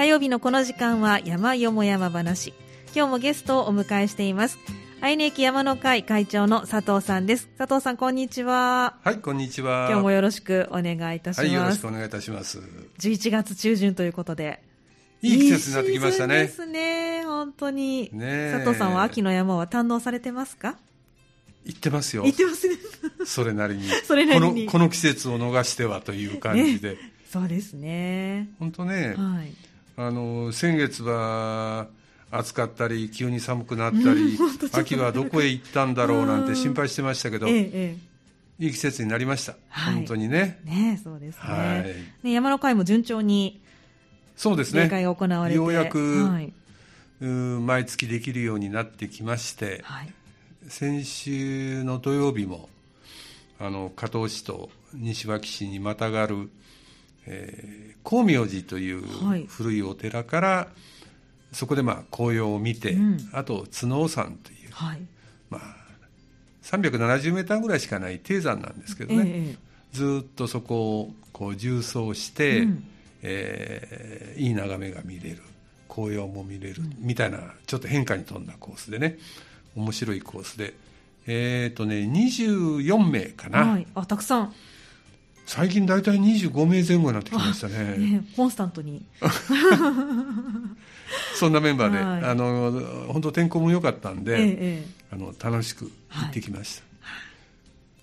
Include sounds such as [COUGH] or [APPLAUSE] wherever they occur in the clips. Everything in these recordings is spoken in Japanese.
火曜日のこの時間は山よも山話今日もゲストをお迎えしています愛媛駅山の会会長の佐藤さんです佐藤さんこんにちははいこんにちは今日もよろしくお願いいたします、はい、よろしくお願いいたします11月中旬ということでいい季節になってきましたね。いいですね、本当に。ね佐藤さんは秋の山は堪能されてますか？行ってますよ。行ってますね。[LAUGHS] それなりに。[LAUGHS] それなりにこの。この季節を逃してはという感じで。ね、そうですね。本当ね、はい、あの、先月は、暑かったり、急に寒くなったり、[LAUGHS] 秋はどこへ行ったんだろうなんて心配してましたけど、ええ、いい季節になりました。はい、本当にね。ねそうですね。はい、ね山の会も順調にそうですね。が行われてようやく、はい、毎月できるようになってきまして、はい、先週の土曜日もあの加東市と西脇市にまたがる、えー、光明寺という古いお寺から、はい、そこでまあ紅葉を見て、うん、あと角尾山という、はい、まあ370メーターぐらいしかない低山なんですけどね、ええ、ずっとそこをこう縦走して、うん。えー、いい眺めが見れる紅葉も見れる、みたいなちょっと変化に富んだコースでね面白いコースで。えっ、ー、とね24名かな、はい、あたくさん最近大体25名前後になってきましたね。[LAUGHS] ねコンスタントに。[LAUGHS] そんなメンバーで、はい、あの本当天候も良かったんで、ええ、あの楽しく行ってきました、はい、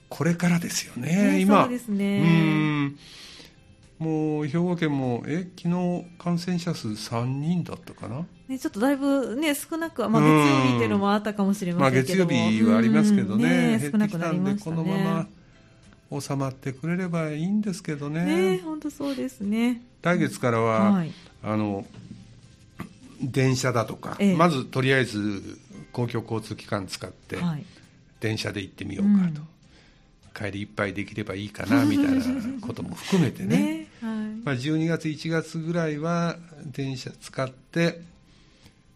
これからですよね、今。そうですね。うん。もう兵庫県もえ昨日感染者数3人だったかな、ね、ちょっとだいぶ、ね、少なく、まあ、月曜日っていうのもあったかもしれませんけど、まあ、月曜日はありますけどね、ね少なくなりましたね。このまま収まってくれればいいんですけどね。ね本当そうですね。来月からは、はい、あの電車だとか、ええ、まずとりあえず公共交通機関使って、はい、電車で行ってみようかと。うん。帰りいっぱいできればいいかなみたいなことも含めてね。[LAUGHS] ね、はい。まあ、12月1月ぐらいは電車使って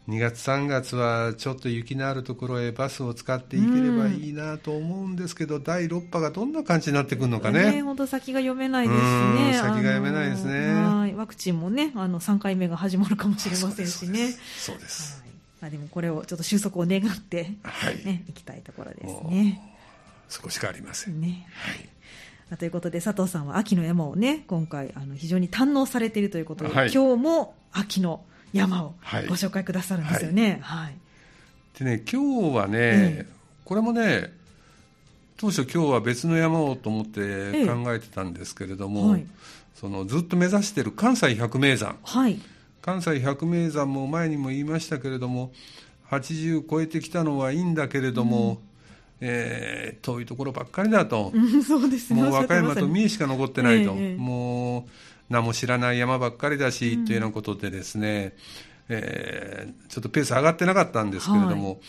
2月3月はちょっと雪のあるところへバスを使っていければいいなと思うんですけど、うん、第6波がどんな感じになってくるのかね。本当、先が読めないですね。先が読めないですね。ワクチンもねあの3回目が始まるかもしれませんしね。そうです、はい。まあ、でもこれをちょっと収束を願って、はい。ね、いきたいところですね。少しかありません。ね、はい。ということで佐藤さんは秋の山をね今回あの非常に堪能されているということで、はい、今日も秋の山をご紹介くださるんですよね。はい、はい、でね今日はね、ええ、これもね当初今日は別の山をと思って考えてたんですけれども、えはい、そのずっと目指している関西百名山、はい、関西百名山も前にも言いましたけれども80超えてきたのはいいんだけれども、うん。えー、遠いところばっかりだと、そうですもう和歌山と三重しか残ってないと、え。もう名も知らない山ばっかりだし、うん、というようなことでですね、えー、ちょっとペース上がってなかったんですけれども、はい、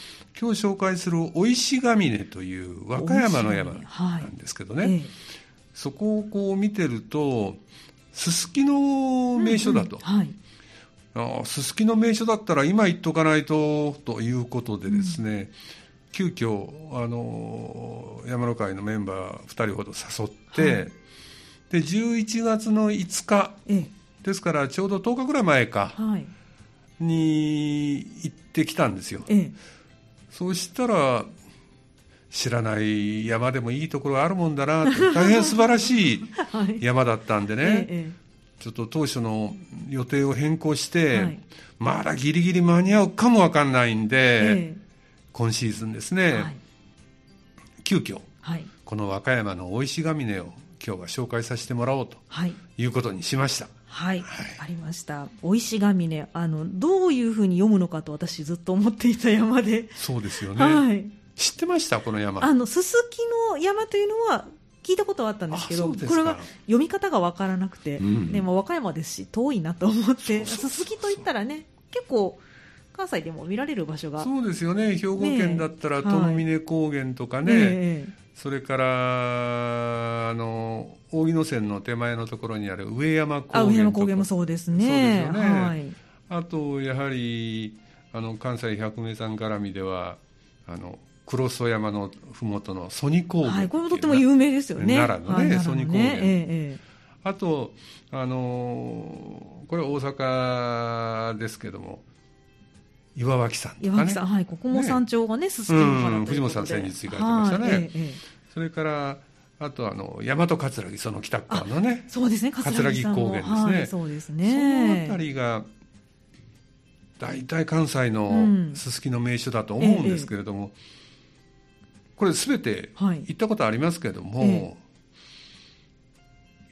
今日紹介する生石ヶ峰という和歌山の山なんですけどね、はい、そこをこう見てるとすすきの名所だと。うんうん。はい。すすきの名所だったら今行っとかないとということでですね、うん。急遽あの山の会のメンバー2人ほど誘って、はい、で11月の5日、ですからちょうど10日ぐらい前か、はい、に行ってきたんですよ、そうしたら知らない山でもいいところがあるもんだなと大変素晴らしい [LAUGHS] 山だったんでね、はいちょっと当初の予定を変更して、まだギリギリ間に合うかもわかんないんで、今シーズンですね、はい、急遽、はい、この和歌山の大石ヶ峰を今日は紹介させてもらおうとい。うことにしました。はい、はい、ありました。大石ヶ峰、あのどういうふうに読むのかと私ずっと思っていた山で。そうですよね。はい、知ってました？この山。あのすすきの山というのは聞いたことはあったんですけど、これが読み方が分からなくて、うん、でも和歌山ですし遠いなと思って、すすきといったらね、結構。関西でも見られる場所が。そうですよね。兵庫県だったら富峰高原とかね、ねそれからあの扇野線の手前のところにある上山高原上山高原もそうですね。そうですよね、はい、あとやはりあの関西百名山絡みではあの黒曽山の麓の曽爾高原、はい、これもとっても有名ですよね。奈良のね、はい、曽爾高原、ええ、あとあのこれは大阪ですけども岩脇山とか、ね、岩脇山はいここも山頂がねすすきの藤本さん先日行かれてましたね、ええ、それからあとあの大和葛城その北側のねそうですね葛城高原ですね、はい、そうですね。その辺りが大体関西のすすきの名所だと思うんですけれども、うんえ、これすべて行ったことありますけれども、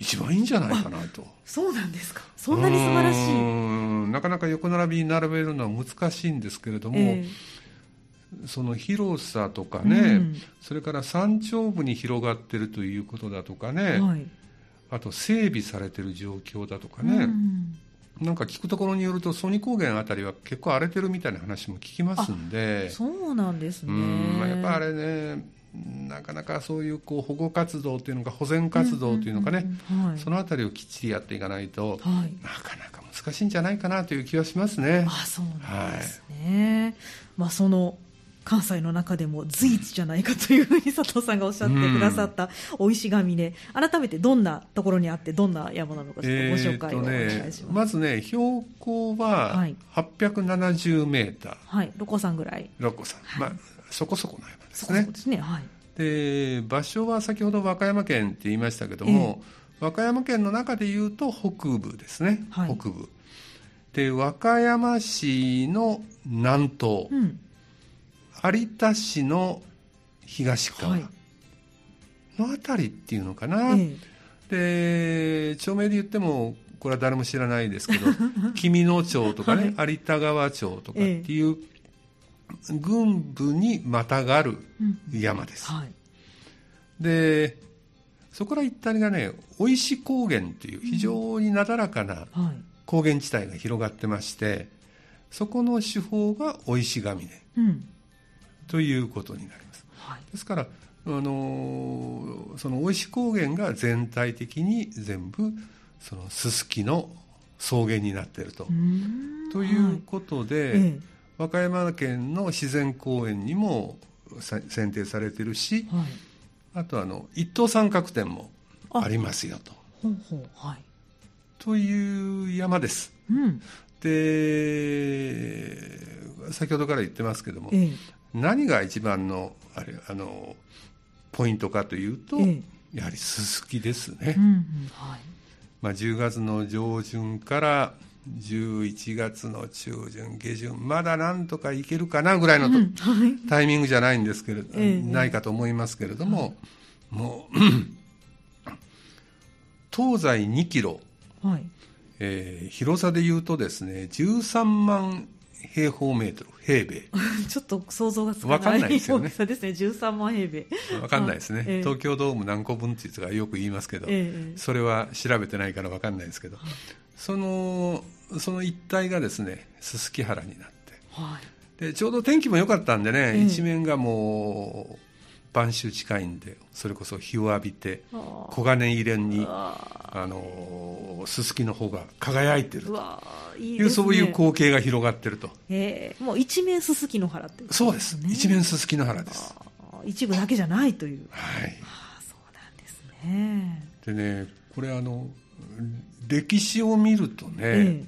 一番いいんじゃないかなと。そうなんですか。そんなに素晴らしい。なかなか横並びに並べるのは難しいんですけれども、えー、その広さとかね、うん、それから山頂部に広がってるということだとかね、はい、あと整備されてる状況だとかね、うん、なんか聞くところによると曽爾高原あたりは結構荒れてるみたいな話も聞きますんで。そうなんですね。やっぱあれねなかなかそういうこう保護活動というのか保全活動というのかね、そのあたりをきっちりやっていかないと、はい、なかなか難しいんじゃないかなという気はしますね。あそうなんですね、はい、まあ、その関西の中でも随一じゃないかというふうに佐藤さんがおっしゃってくださった大石ヶ峰、改めてどんなところにあってどんな山なのかちょっとご紹介をお願いします、えーね、まずね標高は870メーター。はい六甲山ぐらい。六甲山、まあそこそこの山ですね。ですね。はい、で場所は先ほど和歌山県って言いましたけども、えー、和歌山県の中でいうと北部ですね、はい、北部。で和歌山市の南東、うん、有田市の東側。の辺りっていうのかな、えー、で町名で言ってもこれは誰も知らないですけど [LAUGHS] 紀美野町とかね、はい、有田川町とかっていう軍部にまたがる山です、うんはい、でそこから一帯がね生石高原っていう非常になだらかな高原地帯が広がってましてそこの手法が生石ヶ峰、うん、ということになります、はい、ですからあのその生石高原が全体的に全部そのすすきの草原になっていると。ということで、はい。ええ和歌山県の自然公園にも選定されてるし、はい、あとあの一等三角点もあ。りますよと。ほうほうはい、という山です。うん、で先ほどから言ってますけども、ええ、何が一番のあれあのポイントかというと、え、やはりすすきですね。うんうんはい。まあ、10月の上旬から11月の中旬下旬まだなんとかいけるかなぐらいの、うんはい、タイミングじゃないんですけれど、ええ、ないかと思いますけれども、はい、もう東西2キロ、はい。えー、広さでいうとですね13万平方メートル。平米。[LAUGHS] ちょっと想像がつかない分かんないですよね。ですね。13万平米。分かんないですね、え東京ドーム何個分っていうがよく言いますけど、え、それは調べてないから分かんないですけど、そのその一帯がですねすすき原になって、はい、でちょうど天気も良かったんでね、一面がもう晩秋近いんでそれこそ日を浴びて黄金入れにあのすすきの方が輝いてると。いい、ね、そういう光景が広がってると、えー、もう一面すすきの原って、ね、そうです。一面すすきの原です。一部だけじゃないという。はい。あそうなんですね。でねこれあの歴史を見るとね、え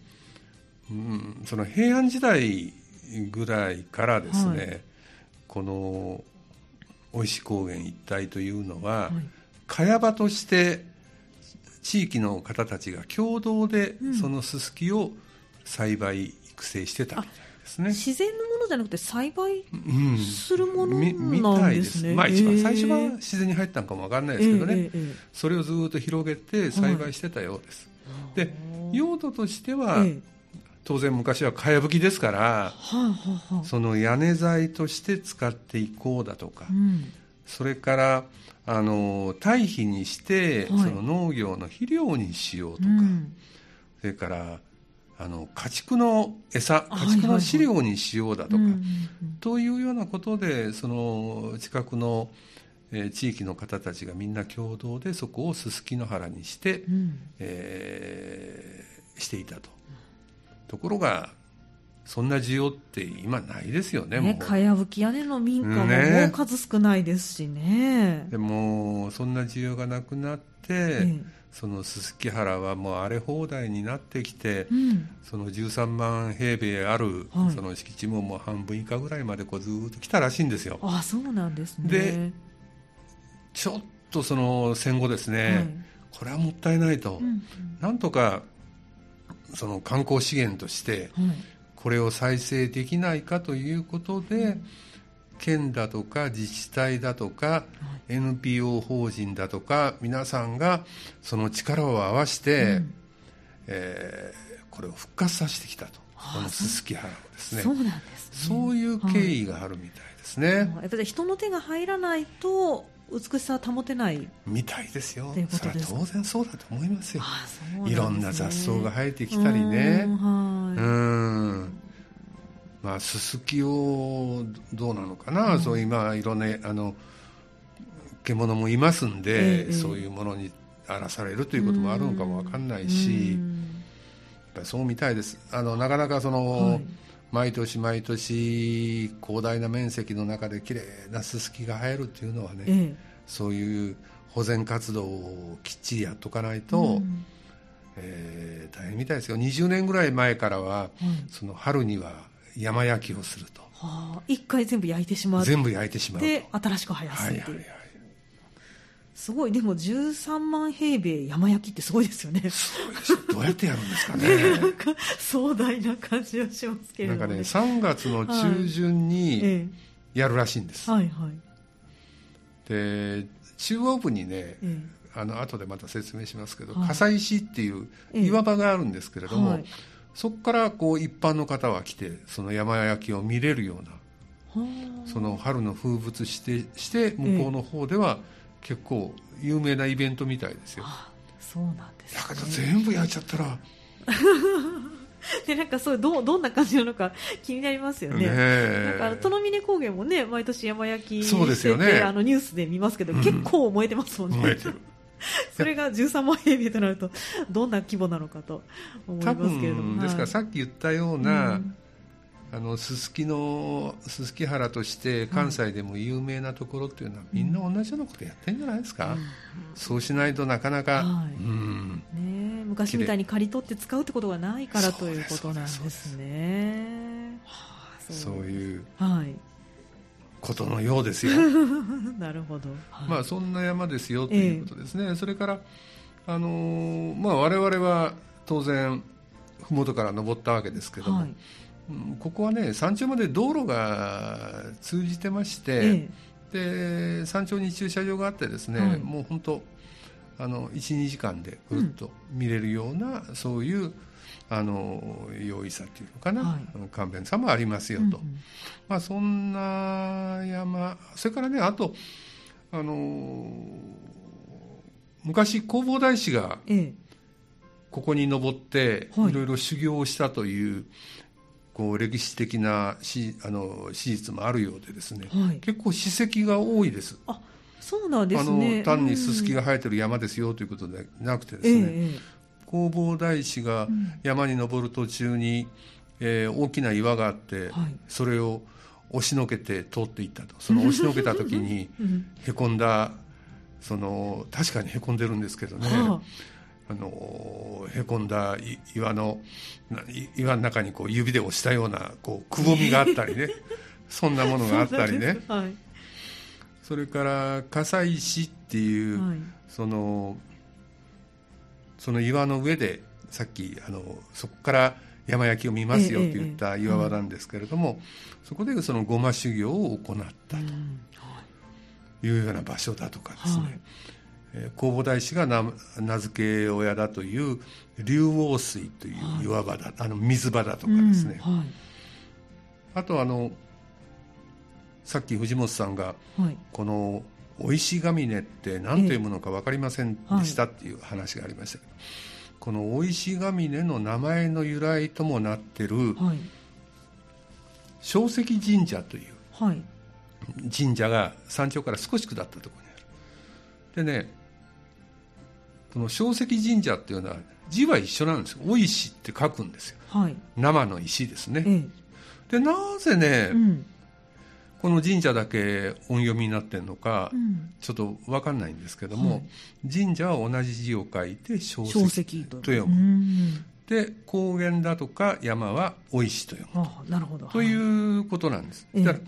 うん、その平安時代ぐらいからですね、はい、この生石高原一帯というのは、はい、茅場として地域の方たちが共同でそのすすきを栽培育成してたみたいですね、自然のものじゃなくて栽培するものなんですね、うん、まあ一番最初は自然に入ったのかもわかんないですけどね、えーえー、それをずっと広げて栽培してたようです、はい、で用途としては、えー、当然昔はかやぶきですから、その屋根材として使っていこうだとか、うん、それからあの堆肥にして、はい、その農業の肥料にしようとか、うん、それからあの家畜の餌家畜の飼料にしようだとか、というようなことでその近くの、えー、地域の方たちがみんな共同でそこをすすきの原にして、うん、えー、していたと。ところがそんな需要って今ないですよね、ねかやぶき屋根の民家ももう数少ないですしね。でも、そんな需要がなくなって、ええ、そのすすき原はもう荒れ放題になってきて、うん、その13万平米ある、その敷地ももう半分以下ぐらいまでこうずっと来たらしいんですよ。あそうなんですね。で、ちょっとその戦後ですね、はい、これはもったいないと、うんうん、なんとかその観光資源として、これを再生できないかということで、うん、県だとか自治体だとか、NPO 法人だとか皆さんがその力を合わせて、うん、えー、これを復活させてきたと、このすすき原をですね。そうなんですね。そういう経緯があるみたいですね、やっぱり人の手が入らないと美しさは保てない。みたいですよ。それは当然そうだと思いますよ。す、ね、いろんな雑草が生えてきたりね。うんまあすすきをどうなのかな、うん、そう今いろんなあの獣もいますんで、ええ、そういうものに荒らされるということもあるのかも分かんないし、やっぱりそうみたいです。あのなかなかその、はい、毎年毎年広大な面積の中できれいなススキが生えるっていうのはね、え、そういう保全活動をきっちりやっとかないと、うん、えー、大変みたいですよ。20年ぐらい前からは、うん、その春には山焼きをすると、はあ、一回全部焼いてしまう。全部焼いてしまうで新しく生やすっていう、はいはいはいすごい。でも13万平米山焼きってすごいですよね。どうやってやるんですかね。[LAUGHS] なんか壮大な感じはしますけれども、ね、なんかね3月の中旬にやるらしいんです、はいはい、で中央部にね、ええ、あの後でまた説明しますけど、はい、笠石っていう岩場があるんですけれども、はい、そこからこう一般の方は来てその山焼きを見れるようなその春の風物してして向こうの方では、え結構有名なイベントみたいですよ。そうなんです、ね、だけど全部焼いちゃったら。[LAUGHS] でなんかそうどどんな感じなのか気になりますよね。ねなんかとの峰高原もね毎年山焼きそうですよね。あのニュースで見ますけど、うん、結構燃えてますもんね。[LAUGHS] それが13万平米となるとどんな規模なのかと思いますけれども。ですからさっき言ったような、うんあのすすきのすすき原として関西でも有名なところっていうのは、みんな同じようなことやってるんじゃないですか、うん、そうしないとなかなか、はい、うん。ね、昔みたいに刈り取って使うってことがないからということなんですね。そう。い。うことのようですよ。[LAUGHS] なるほど、はい、まあそんな山ですよということですね。えー、それからあのー、まあ我々は当然麓から登ったわけですけども。はいここはね山頂まで道路が通じてまして、えで山頂に駐車場があってですね、はい、もう本当あの12時間でぐるっと見れるような、うん、そういうあの容易さっていうのかな、はい、簡便さもありますよと、うんうん、まあ、そんな山それからねあとあの昔弘法大師がここに登っていろいろ修行をしたというこう歴史的なしあの史実もあるようでですね、はい、結構史跡が多いです。あそうなんですね。あの単にススキが生えてる山ですよということでなくてですね、え弘法大師が山に登る途中に、えー、大きな岩があって、はい、それを押しのけて通っていったと。その押しのけた時にへこんだその確かにへこんでるんですけどね、はああのへこんだ岩の岩の中にこう指で押したようなこうくぼみがあったりね。[LAUGHS] そんなものがあったりね、はい、それから笠石っていう、はい、そのその岩の上でさっきあのそこから山焼きを見ますよって言った岩場なんですけれども、そこでそのごま修行を行ったというような場所だとかですね、はい弘法大師が名付け親だという龍王水という岩場だ、はい、あの水場だとかですね、うんはい、あとあのさっき藤本さんが、はい、この「お石ヶ峰」って何と読むのか分かりませんでしたっていう話がありました。けど、このお石ヶ峰の名前の由来ともなってる、正石神社という神社が山頂から少し下ったところにある。でねこの正石神社っていうのは字は一緒なんですよ「お石」って書くんですよ、はい、生の石ですね、ええ、でなぜね、うん、この神社だけ音読みになってるのか、うん、ちょっと分かんないんですけども、はい、神社は同じ字を書いて小石と読む。で高原だとか山はお石と読む。となるほど、ということなんです、えだから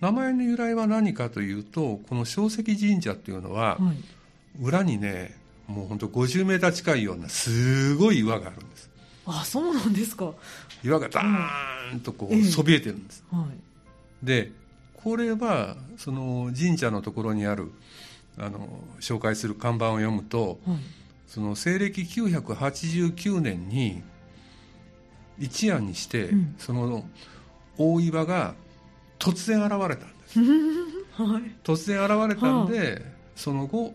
名前の由来は何かというとこの小石神社っていうのは、はい、裏にねもう本当50メーター近いようなすごい岩があるんです。あそうなんですか。岩がダーンとこうそびえてるんです、はい、でこれはその神社のところにあるあの紹介する看板を読むと、はい、その西暦989年に一夜にして、うん、その大岩が突然現れたんです、[LAUGHS] はい、突然現れたんで、はあ、その後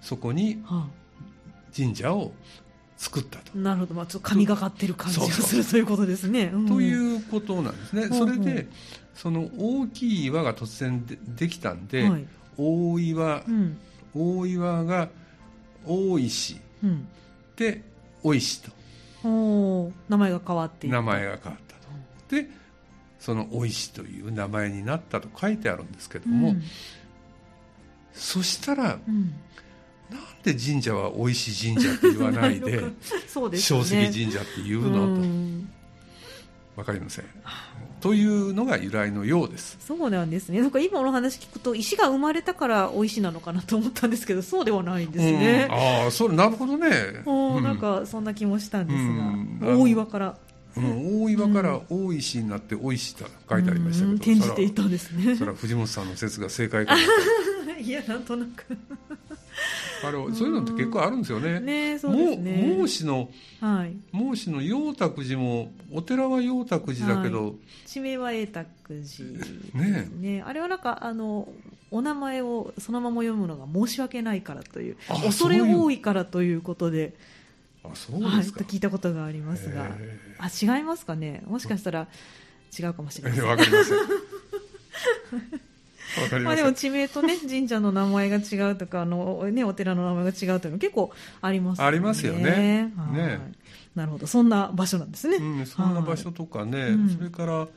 そこに神社を作ったと。なるほど、まあ、ちょっと神がかってる感じがするということですね、うん、ということなんですね、それでその大きい岩が突然でできたんで、はい、大岩、うん、大岩が大石、うん、で大石と。名前が変わって名前が変わったと、でその大石という名前になったと書いてあるんですけども、うん、そしたら、うんなんで神社はお石神社って言わないで [LAUGHS] そうです、ね、小石神社って言うのと。分かりません。というのが由来のようです。そうなんですね。なんか今の話聞くと石が生まれたからお石なのかなと思ったんですけどそうではないんですね、うん、ああそれなるほどね、うん、なんかそんな気もしたんですが、大岩から。うん、大岩から大石になって大石と書いてありましたけど、転じていたんですね。それは藤本さんの説が正解か [LAUGHS] いやなんとなくあれそういうのって結構あるんですよね。ねそうですね。孟子の、はい、孟子の陽卓寺もお寺は陽卓寺だけど、はい、地名は永卓寺ね。ねあれはなんかあのお名前をそのまま読むのが申し訳ないからという恐れ多いからということで。あそうですか、はい、と聞いたことがありますが、あ違いますかね。もしかしたら違うかもしれません。わかりません [LAUGHS] まあでも地名とね [LAUGHS] 神社の名前が違うとかあの、ね、お寺の名前が違うというの結構ありますよね。ありますよね。ね。なるほど。そんな場所なんですね。うん、そんな場所とかね、それから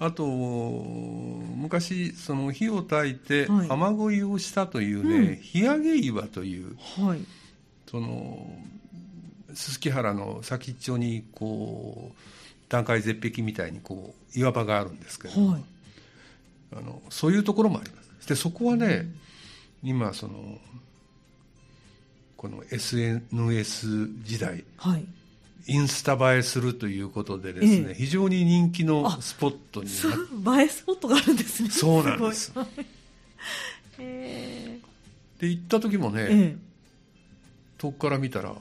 あと昔その火を焚いて雨乞いをしたというね、はい、日上げ岩という、はい、そのすすき原の先っちょにこう段階絶壁みたいにこう岩場があるんですけど、はい、あのそういうところもあります。でそこはね、うん、今そのこの SNS 時代、はい、インスタ映えするということでですね、ええ、非常に人気のスポットにな映えスポットがあるんですね。そうなんです。え。ー、で行った時もね、ええ、遠くから見たら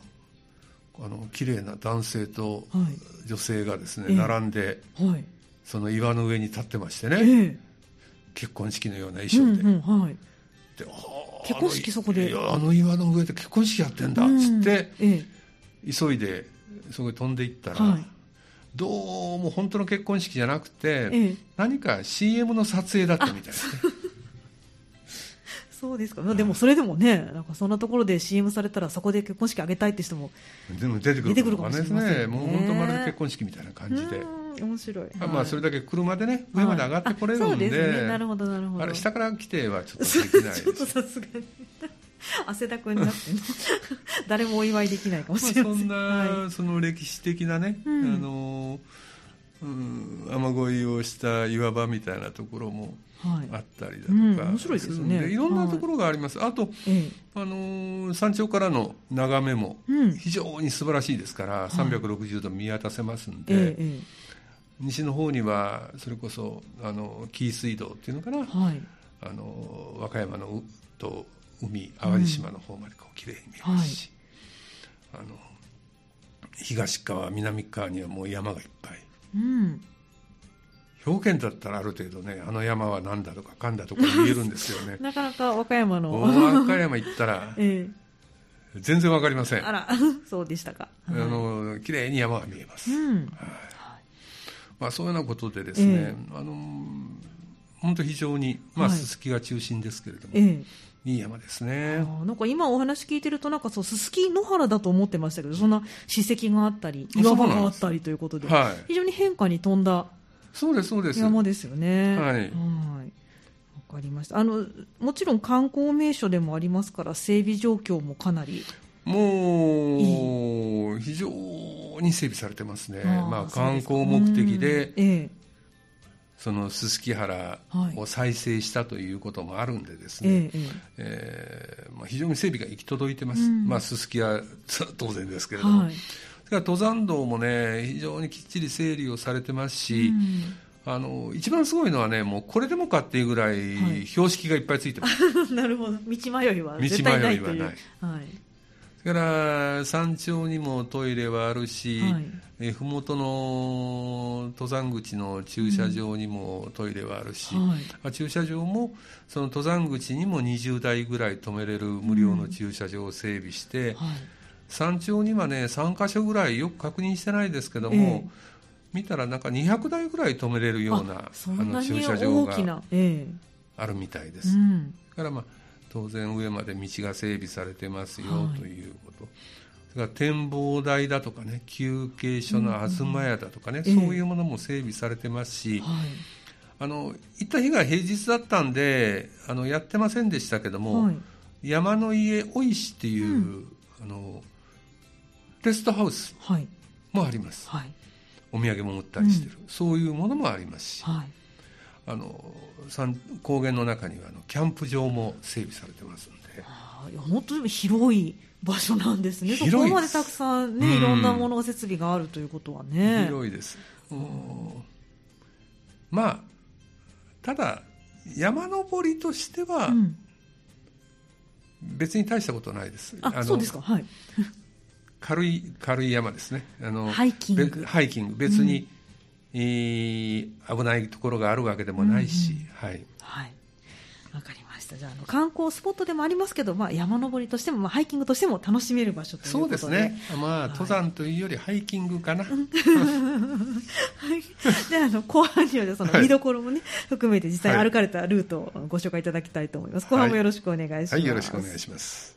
あの綺麗な男性と女性がですね、はい、並んで、はい、その岩の上に立ってましてね、結婚式のような衣装で。うんうんはい、で結婚式そこで。あの岩の上で結婚式やってんだっつって、うんええ、急いでそこに飛んでいったら、はい、どうも本当の結婚式じゃなくて、え、何か CM の撮影だったみたいですね。[LAUGHS] そうですか、でもそれでもね、なんかそんなところで CM されたら、そこで結婚式あげたいって人もでも出てくるかもしれませんね、もう本当、まるで結婚式みたいな感じで。面白い、まあ、それだけ車でね上まで上がってこれるんで,、そうですね。なるほどなるほど。あれ下から来てはちょっとできない [LAUGHS] ちょっとさすがに。[LAUGHS] 汗だくになって [LAUGHS] 誰もお祝いできないかもしれません、まあ、そんな、はい、その歴史的なね、うん、あのうん、雨乞いをした岩場みたいなところもあったりだとか、はいうん、面白いですね。いろんなところがあります、はい、あと、ええ、あの山頂からの眺めも非常に素晴らしいですから、うん、360度見渡せますんで、え西の方にはそれこそあの紀伊水道っていうのかな、はい、あの和歌山のと海淡路島の方までこう綺麗に見えますし、うん。はい、あの東側南側にはもう山がいっぱい、うん、表現だったらある程度ねあの山は何だとかかんだとか言えるんですよね。[LAUGHS] なかなか和歌山の。和歌山行ったら、[LAUGHS] ええ、全然わかりません。あら [LAUGHS] そうでしたか、あの綺麗に山が見えます、うん、はいまあ、そういうようなことでですね、えー、あの本当非常に、まあ、すすきが中心ですけれども、ええ、いい山ですね。なんか今お話聞いてるとなんかそうすすき野原だと思ってましたけどそんな史跡があったり岩場があったりということで、はい、非常に変化に富んだそうですそうです。山ですよね。はい、はい。わかりました。あのもちろん観光名所でもありますから整備状況もかなりもう非常に整備されてますね。まあ、観光目的で、ええ、そのすすき原を再生したということもあるんでですね、はい、えー、まあ、非常に整備が行き届いてます、まあ、すすきは [LAUGHS] 当然ですけれども、はい、登山道もね非常にきっちり整理をされてますし、あの一番すごいのはねもうこれでもかっていうぐらい標識がいっぱいついてます、はい、なるほど。道迷いは絶対ないという。道迷いはない、はい。それから山頂にもトイレはあるし、はい、え麓の登山口の駐車場にもトイレはあるし、うんはい、駐車場もその登山口にも20台ぐらい止めれる無料の駐車場を整備して、うんはい、山頂にはね3か所ぐらいよく確認してないですけども、えー、見たらなんか200台ぐらい止めれるようなあの駐車場があるみたいです。うん、だからまあ当然上まで道が整備されてますよということ、それから展望台だとかね休憩所の東屋だとかね、うん。うん、そういうものも整備されてますし、あの行った日が平日だったんであのやってませんでしたけども、はい、山の家お石っていう、うん、あのテストハウスもあります、はい、お土産も売ったりしてる、うん、そういうものもありますし、はい、あの高原の中にはあのキャンプ場も整備されてますんで。いや本当に広い場所なんですね。そこまでたくさんね、いろんなもの設備があるということはね。広いです、まあただ山登りとしては、別に大したことないです、あそうですか。はい。軽い軽い山ですね。あのハイキング。ハイキング。別に、えー、危ないところがあるわけでもないし、うんうん、はい。はい。わかりました。じゃあ、あの観光スポットでもありますけど、まあ、山登りとしても、まあ、ハイキングとしても楽しめる場所ということでそうですね。まあ、登山というよりハイキングかな。[LAUGHS] はい。で、あの、後半には、その見どころもね、はい、含めて実際歩かれたルートをご紹介いただきたいと思います。後半もよろしくお願いします。はい、はい、よろしくお願いします。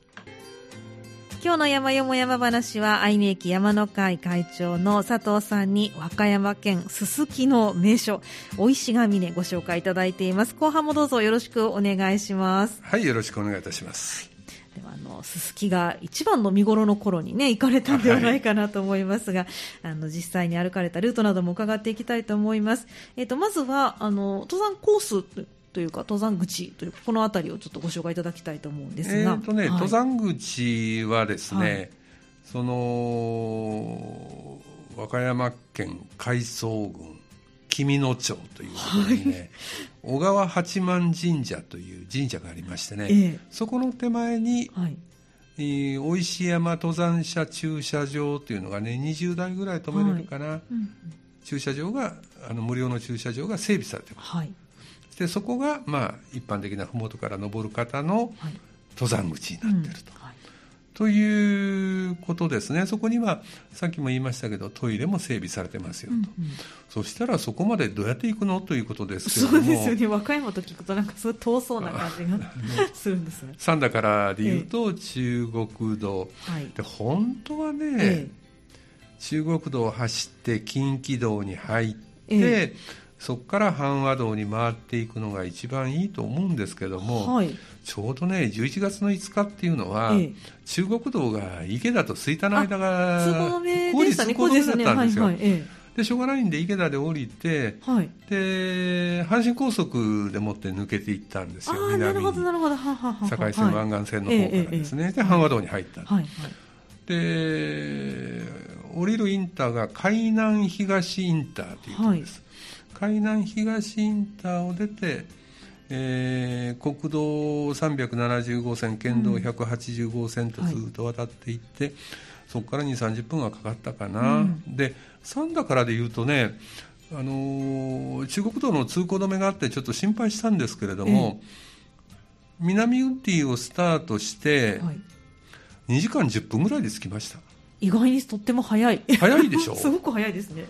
今日の山よも山話は愛媛駅山の会会長の佐藤さんに和歌山県すすきの名所お石が峰ご紹介いただいています。後半もどうぞよろしくお願いします。はいよろしくお願いいたします、ではあのすすきが一番の見頃の頃にね行かれたんではないかなと思いますが、はい、あの実際に歩かれたルートなども伺っていきたいと思います。えっ、ー、とまずはあの登山コースというか登山口というこの辺りをちょっとご紹介いただきたいと思うんですが、えーとね、はい、登山口はですね、はい、その和歌山県海藻郡紀美野町というところにね、はい、小川八幡神社という神社がありましてね、えー、そこの手前に、はい。えー、大石山登山者駐車場というのがね20台ぐらい止めれるかな、はい。うん、駐車場があの無料の駐車場が整備されてます、はい、でそこが、まあ、一般的な麓から登る方の登山口になっていると。はい。うん、ということですね、そこにはさっきも言いましたけど、トイレも整備されてますよと、うんうん、そしたらそこまでどうやって行くのということですけども、そうですよね、和歌山と聞くと、なんかそう遠そうな感じがするんですね。三田からでいうと、中国道、ええ、で本当はね、え、中国道を走って近畿道に入って、そこから阪和道に回っていくのが一番いいと思うんですけども、はい、ちょうどね11月の5日っていうのは、ええ、中国道が池田と吹田の間が工事通行止めだったんですよ。はいはい。えでしょうがないんで池田で降りて、はい、で阪神高速でもって抜けていったんですよ。南なるほどなるほど。堺線湾岸線の方からですね、で阪和道に入った、はいはい、で降りるインターが海南東インターというところです、海南東インターを出て、えー、国道370号線県道180号線とずっと渡っていって、うんはい、そこから2 3 0分はかかったかな、うん、で三田からでいうとねあのー、中国道の通行止めがあってちょっと心配したんですけれども、南ウッディをスタートして、2時間10分ぐらいで着きました意外にとっても早い。早いでしょ？[LAUGHS] すごく早いですね、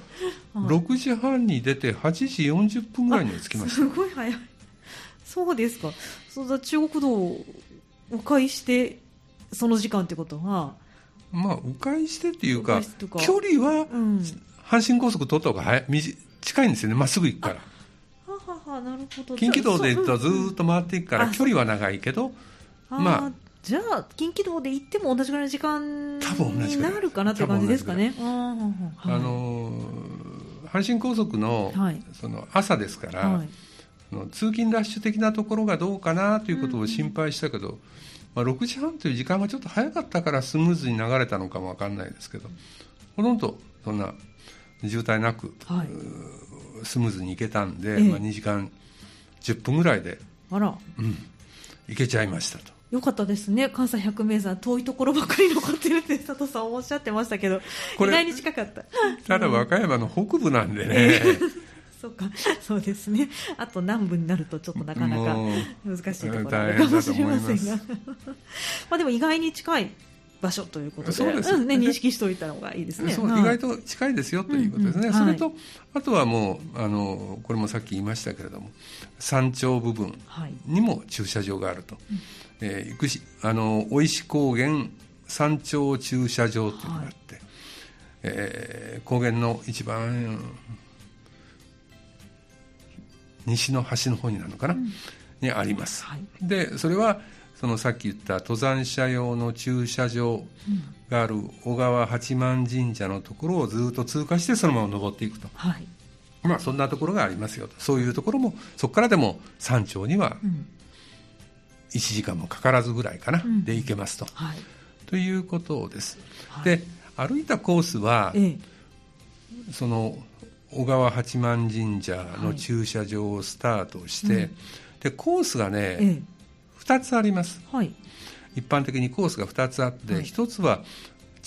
はい、6時半に出て8時40分ぐらいに着きました。すごい早い。そうですか。そうだ中国道を迂回してその時間ってことはまあ迂回してっていうか距離は、うん、阪神高速通った方が早近いんですよね。まっすぐ行くから。はははなるほど。近畿道でずっと回っていくから距離は長いけどまあじゃあ近畿道で行っても同じぐらいの時間になるかなって感じですかね。あの阪神高速の,、その朝ですから、はい。通勤ラッシュ的なところがどうかなということを心配したけど、うん、まあ、6時半という時間がちょっと早かったからスムーズに流れたのかも分かんないですけどほとんどそんな渋滞なく、はい、スムーズに行けたんで、ええ、まあ、2時間10分ぐらいであら、うん、行けちゃいましたと。よかったですね、関西百名山、遠いところばかり残ってるって佐藤さんおっしゃってましたけど、意外に近かった。ただ、和歌山の北部なんでね。[LAUGHS] そうか、そうですね。あと南部になるとちょっとなかなか難しいところあるかもしれませんが。[LAUGHS] まあでも意外に近い場所ということで、そうですね、認識しておいた方がいいですね。意外と近いですよということですね。うんうん、それと、はい、あとはもう、あの、これもさっき言いましたけれども、山頂部分にも駐車場があると。はい、えー、行くし、あの、お石高原山頂駐車場というのがあって、はい、えー、高原の一番、西の端の方になるのかな、うん、にあります。はい、で、それは、そのさっき言った登山者用の駐車場がある小川八幡神社のところをずっと通過してそのまま登っていくと、はい、まあそんなところがありますよと。そういうところもそこからでも山頂には1時間もかからずぐらいかな、うん、で行けますと、はい、ということです、はい、で歩いたコースは、ええ、その小川八幡神社の駐車場をスタートして、うん、でコースがね、ええ。2つあります、はい、一般的にコースが2つあって、はい、1つは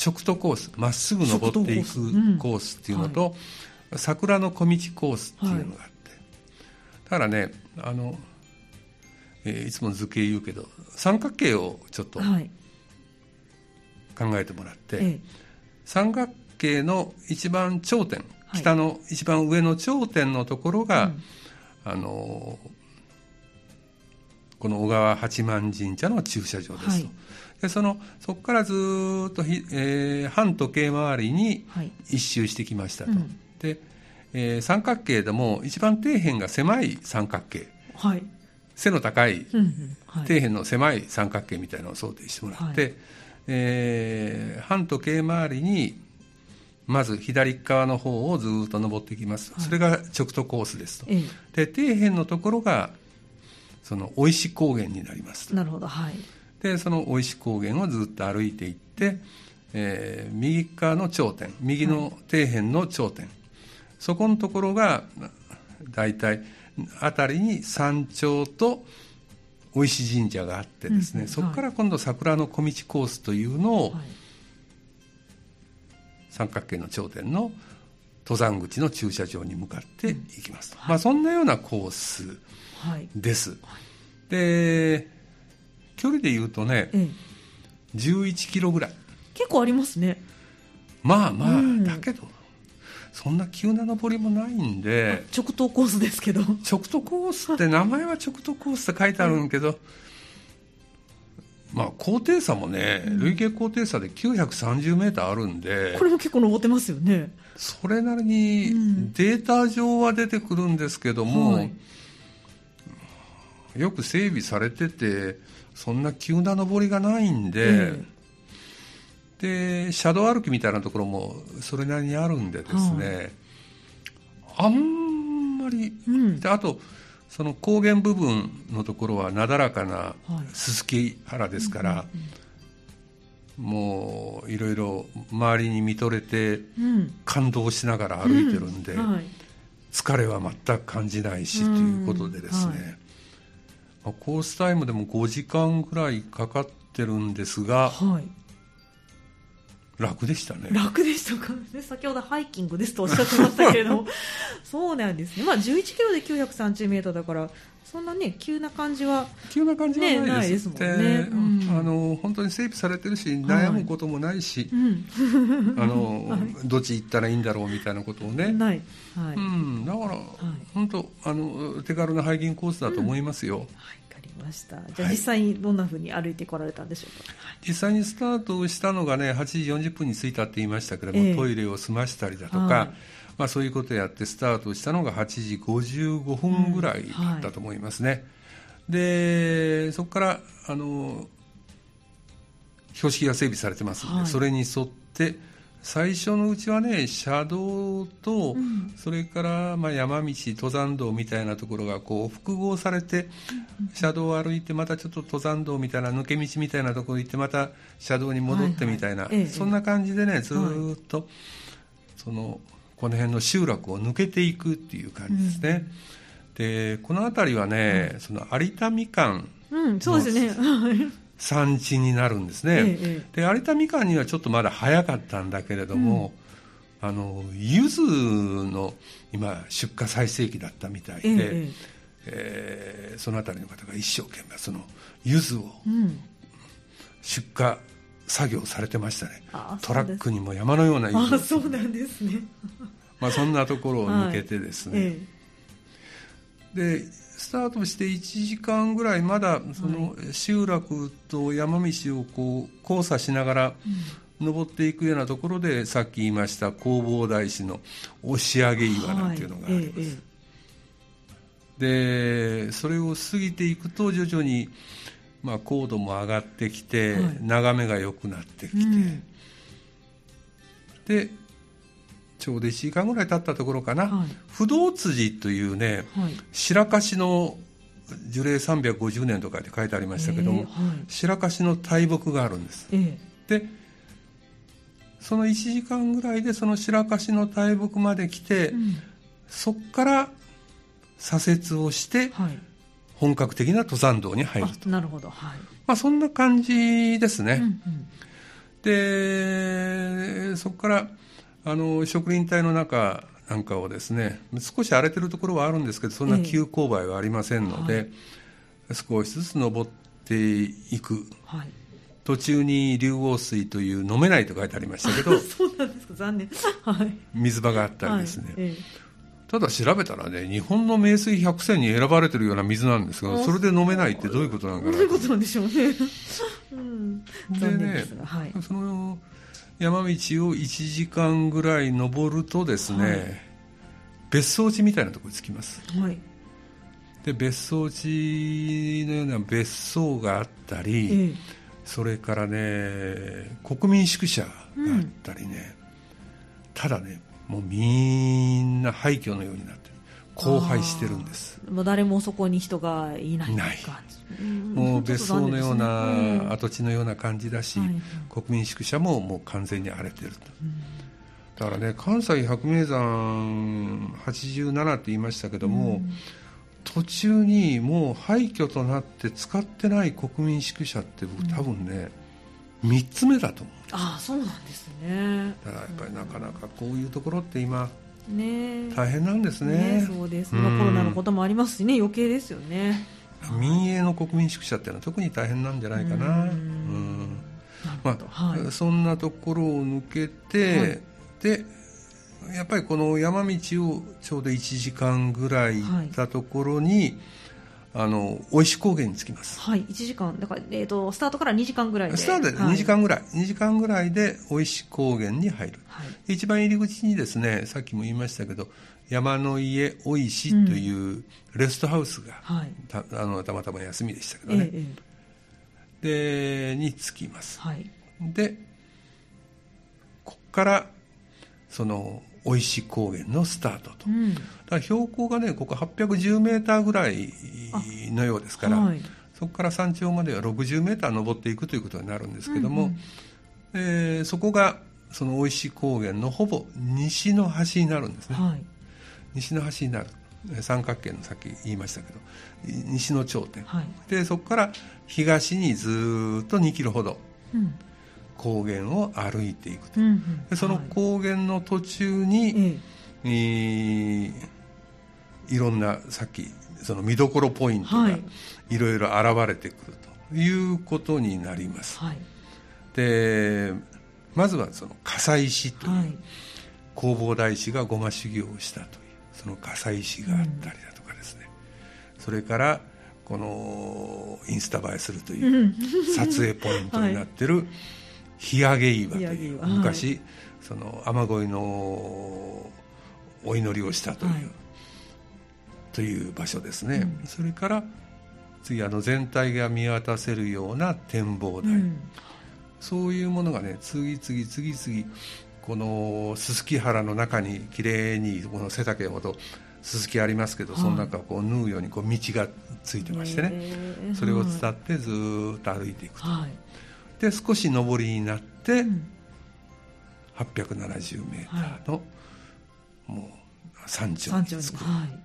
直途コースまっすぐ登っていくコース。っていうのと、うん、桜の小道コースっていうのがあって、だからねあの、えー、いつも図形言うけど三角形をちょっと考えてもらって、はい、三角形の一番頂点北の一番上の頂点のところが、うん、あのこの小川八幡神社の駐車場ですと、はい、でそのそこからずっとひ、えー、半時計回りに一周してきましたと、はいうん、で、えー、三角形でも一番底辺が狭い三角形、はい、背の高い、うんうんはい、底辺の狭い三角形みたいなのを想定してもらって、はい、えー、半時計回りにまず左側の方をずっと登っていきます、それが直途コースですと、で底辺のところがその生石高原になりますなるほどはい。でその生石高原をずっと歩いていって、えー、右側の頂点右の底辺の頂点、はい、そこのところが大体辺りに山頂と生石神社があってですね、うん、そこから今度桜の小道コースというのを、はい、三角形の頂点の登山口の駐車場に向かっていきますと、うんはい、まあ、そんなようなコースです、はい、で距離で言うとね、ええ、11キロぐらい。結構ありますね。まあまあ、うん、だけどそんな急な登りもないんで。直投コースですけど。直投コースって名前は直投コースって書いてあるんけど、まあ、高低差もね、累計高低差で930メーターあるんで、これも結構登ってますよね。それなりにデータ上は出てくるんですけども、はい。よく整備されててそんな急な上りがないんで、で車道歩きみたいなところもそれなりにあるんでですね、あんまり、うん、であとその高原部分のところはなだらかなすすき原ですから、もういろいろ周りに見とれて感動しながら歩いてるんで、疲れは全く感じないしということでですね、コースタイムでも5時間ぐらいかかってるんですが、はい、楽でしたね。楽でしたか、ね、先ほどハイキングですとおっしゃってましたけれども。[LAUGHS] そうなんですね、まあ、11キロで930メートルだからそんなね急な感じは急な感じはないです,、ね、もんね、うん、あの本当に整備されてるし悩むこともないし、はい、[LAUGHS] あの、[LAUGHS] はい、どっち行ったらいいんだろうみたいなことをね。ない、はい、うん、だから、はい。本当あの手軽なハイキングコースだと思いますよ。うん、はいました。じゃあ実際にどんなふうに歩いてこられたんでしょうか、はい、実際にスタートしたのがね8時40分に着いたって言いましたけれども、えー、トイレを済ましたりだとか、はい、まあ、そういうことをやってスタートしたのが8時55分ぐらいだったと思いますね、うんはい、でそこからあの標識が整備されてますので、それに沿って最初のうちはね車道と、うん、それからまあ山道登山道みたいなところがこう複合されて、うん、車道を歩いてまたちょっと登山道みたいな抜け道みたいなところ行ってまた車道に戻ってみたいな、はいはい、そんな感じでねずっと、はい、そのこの辺の集落を抜けていくっていう感じですね。うん、でこの辺りはね、その有田みかんうん、そうですね産地になるんですね、ええ、で有田みかんにはちょっとまだ早かったんだけれども、うん、あの柚子の今出荷最盛期だったみたいで、ええー、その辺りの方が一生懸命その柚子を出荷作業されてましたね、うん、トラックにも山のような柚子そうなんですね。まあそんなところを抜けてですね、は [LAUGHS] いでスタートして1時間ぐらいまだその集落と山道をこう交差しながら登っていくようなところでさっき言いました弘法大師の押上岩なんていうのがあります。でそれを過ぎていくと徐々に、まあ、高度も上がってきて、眺めが良くなってきて、でちょうど1時間ぐらい経ったところかな、はい、不動辻というね、はい、白樫の樹齢350年とかって書いてありましたけども、えーはい、白樫の大木があるんです、えー、でその1時間ぐらいでその白樫の大木まで来て、うん、そこから左折をして、本格的な登山道に入ると。なるほど、はい。まあ、そんな感じですね、うんうん、でそこからあの植林帯の中なんかをですね少し荒れてるところはあるんですけどそんな急勾配はありませんので、えーはい、少しずつ登っていく、はい、途中に竜王水という飲めないと書いてありましたけど [LAUGHS] そうなんですか。残念、[LAUGHS] はい、水場があったりですね、はい。えー、ただ調べたらね日本の名水百選に選ばれてるような水なんですがそれで飲めないってどういうことなのかなどういうことなんでしょうね、[LAUGHS] うん、でね、はい、その山道を1時間ぐらい登るとですね、はい、別荘地みたいなところに着きます、はい、で別荘地のような別荘があったり、ええ、それからね国民宿舎があったりね、うん、ただねもうみんな廃墟のようになってる荒廃してるんです。もう誰もそこに人がいないない。もう別荘のような跡地のような感じだし、国民宿舎ももう完全に荒れてると、だからね関西百名山87って言いましたけども、途中にもう廃墟となって使ってない国民宿舎って僕多分ね、うん、3つ目だと思うああそうなんですね。だからやっぱりなかなかこういうところって今ね。大変なんですね、ね、そうです、まあ、コロナのこともありますしね。余計ですよね。民営の国民宿舎っていうのは特に大変なんじゃないかな。うん。まあ、はい、そんなところを抜けて、はい、でやっぱりこの山道をちょうど1時間ぐらい行ったところに、はいあの大石高原に着きます。はい1時間だから、えーと、スタートから2時間ぐらいで。スタートで2時間ぐらい、はい、2時間ぐらいで大石高原に入る、はい、一番入り口にですねさっきも言いましたけど山の家大石というレストハウスが、うん、はい、たあのたまたま休みでしたけどね、ええ、でに着きます、はい、でここからその生石高原のスタートと、うん、だ標高がねここ810メーターぐらいのようですから、はい、そこから山頂までは60メーター登っていくということになるんですけども、うんうん、えー、そこがその生石高原のほぼ西の端になるんですね、はい、西の端になる。三角形のさっき言いましたけど西の頂点、はい、でそこから東にずっと2キロほど、うん高原を歩いていくと、うんうん、でその高原の途中に、はい、えー、いろんなさっきその見どころポイントがい。ろいろ現れてくるということになります、はい、でまずはその笠石という弘法大師がごま修行をしたというその火災石があったりだとかですね、うん、それからこのインスタ映えするという撮影ポイントになってる日上げ岩という、昔、その雨乞いのお祈りをしたという、という場所ですね、うん、それから次あの全体が見渡せるような展望台、うん、そういうものがね次々次々このすすき原の中にきれいにこの背丈ほどすすきありますけど、その中をこう縫うようにこう道がついてましてね、それを伝ってずっと歩いていくと、はい、で少し上りになって、うん、870メーターの、もう山頂に着く、はい、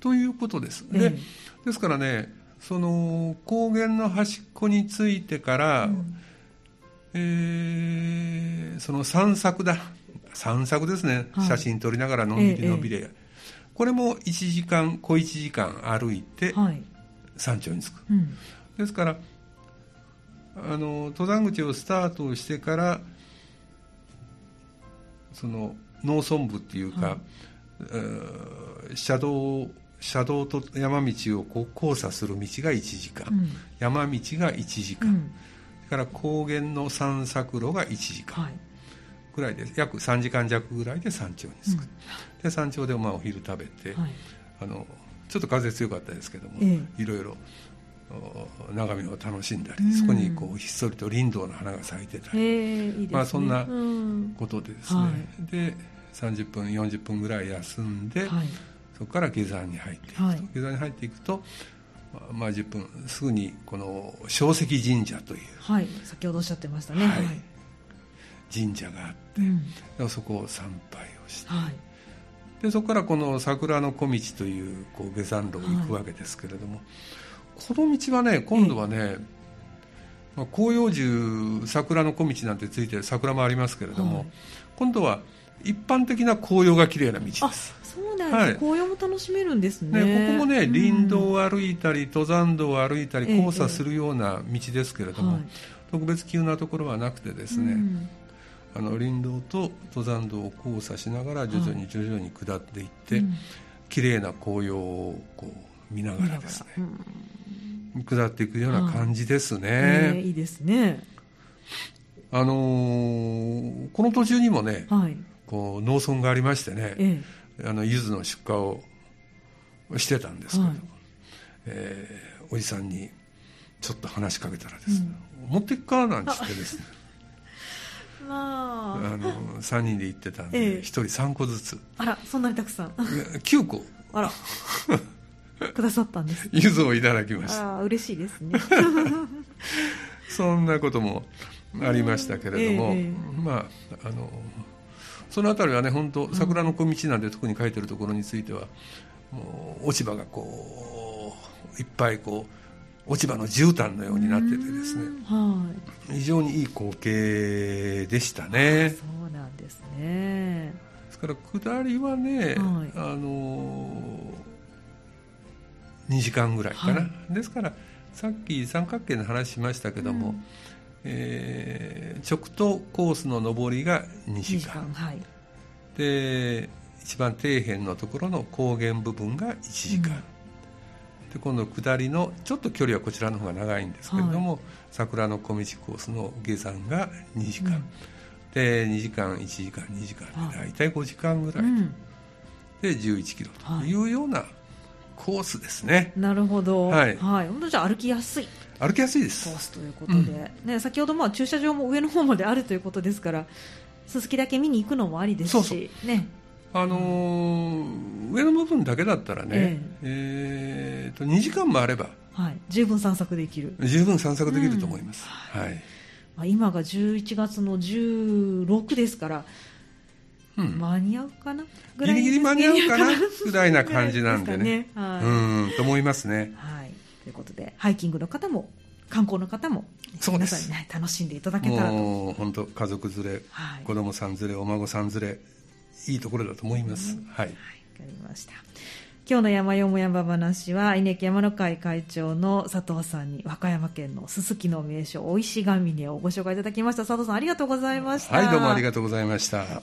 ということです、えー、でですからねその高原の端っこについてから、うん、えー、その散策だ。散策ですね、はい、写真撮りながらのんびりのんびり、えー、これも1時間小1時間歩いて山頂に着く、うん、ですからあの登山口をスタートしてからその農村部っていうか、はい、車道車道と山道をこう交差する道が1時間、うん、山道が1時間、うん、それから高原の散策路が1時間。ぐらいで、はい、約3時間弱ぐらいで山頂に着く、うん、で山頂でまあお昼食べて、はい、あのちょっと風強かったですけども、ええ、いろいろ眺めを楽しんだり、うん、そこにこうひっそりと林道の花が咲いてたり、いいね、まあ、そんなことでですね、はい、で30分40分ぐらい休んで、はい、そこから下山に入っていくと、はい、下山に入っていくと、まあ、10分すぐにこの正石神社という、はい、先ほどおっしゃってましたね、はい。神社があって、うん、そこを参拝をして、でそこからこの桜の小道というこう下山路を行くわけですけれども、この道はね今度はね、まあ、広葉樹桜の小道なんてついてる桜もありますけれども、はい、今度は一般的な紅葉が綺麗な道。ですそうなんです、はい、紅葉も楽しめるんですね。ねここもね林道を歩いたり、登山道を歩いたり交差するような道ですけれども、ええ特別急なところはなくてですね、うん、あの林道と登山道を交差しながら徐々に徐々に下っていって、はいうん、綺麗な紅葉をこう見ながらですね、うん下っていくような感じですね、えー、いいですね。あのー、この途中にもね、はい、こう農村がありましてね、えー、あの柚子の出荷をしてたんですけど、はい、えー、おじさんにちょっと話しかけたらですね、うん、持っていくかなんつってですね。[LAUGHS] まあ、あの3人で行ってたんで、ええ、1人3個ずつ。あらそんなにたくさん。9個。あら [LAUGHS] [LAUGHS] くださったんです、柚子をいただきました。あ嬉しいですね。[LAUGHS] そんなこともありましたけれども、えー、まああのその辺りはね本当桜の小道なんで特に書いてるところについてはもう落ち葉がこういっぱいこう落ち葉の絨毯のようになっててですね、はい、非常にいい光景でしたね。そうなんですね。ですから下りはね、はい、あの2時間ぐらいかな、はい、ですからさっき三角形の話しましたけども、うん、えー、直投コースの上りが2時間 ,2 時間、はい、で一番底辺のところの高原部分が1時間、うん、で今度下りのちょっと距離はこちらの方が長いんですけれども、はい、桜の小道コースの下山が2時間、うん、で2時間1時間2時間で大体5時間ぐらい。と、で11キロというような、コースですね。なるほど、はい、はい、本当じゃ歩きやすい。歩きやすいです。コースということで、うん、ね、先ほどまあ駐車場も上の方まであるということですからすすきだけ見に行くのもありですしそうそう。ね。あのー、上の部分だけだったらね、えー、えー、と2時間もあれば、はい、十分散策できる。十分散策できると思います、うん、はい。まあ、今が11月の16ですからうん、間に合うかな？ギリギリ間に合うかな？ぐらいな感じなんでね。ね、はい、うんと思いますね、はい、ということでハイキングの方も観光の方も皆さんに、ね、楽しんでいただけたらと。もう本当家族連れ、はい、子供さん連れお孫さん連れいいところだと思います、うん、はい、はい、分かりました。今日の山よも山話は稲城山の会会長の佐藤さんに和歌山県のすすきの名所大石ヶ峰をご紹介いただきました。佐藤さんありがとうございました。はいどうもありがとうございました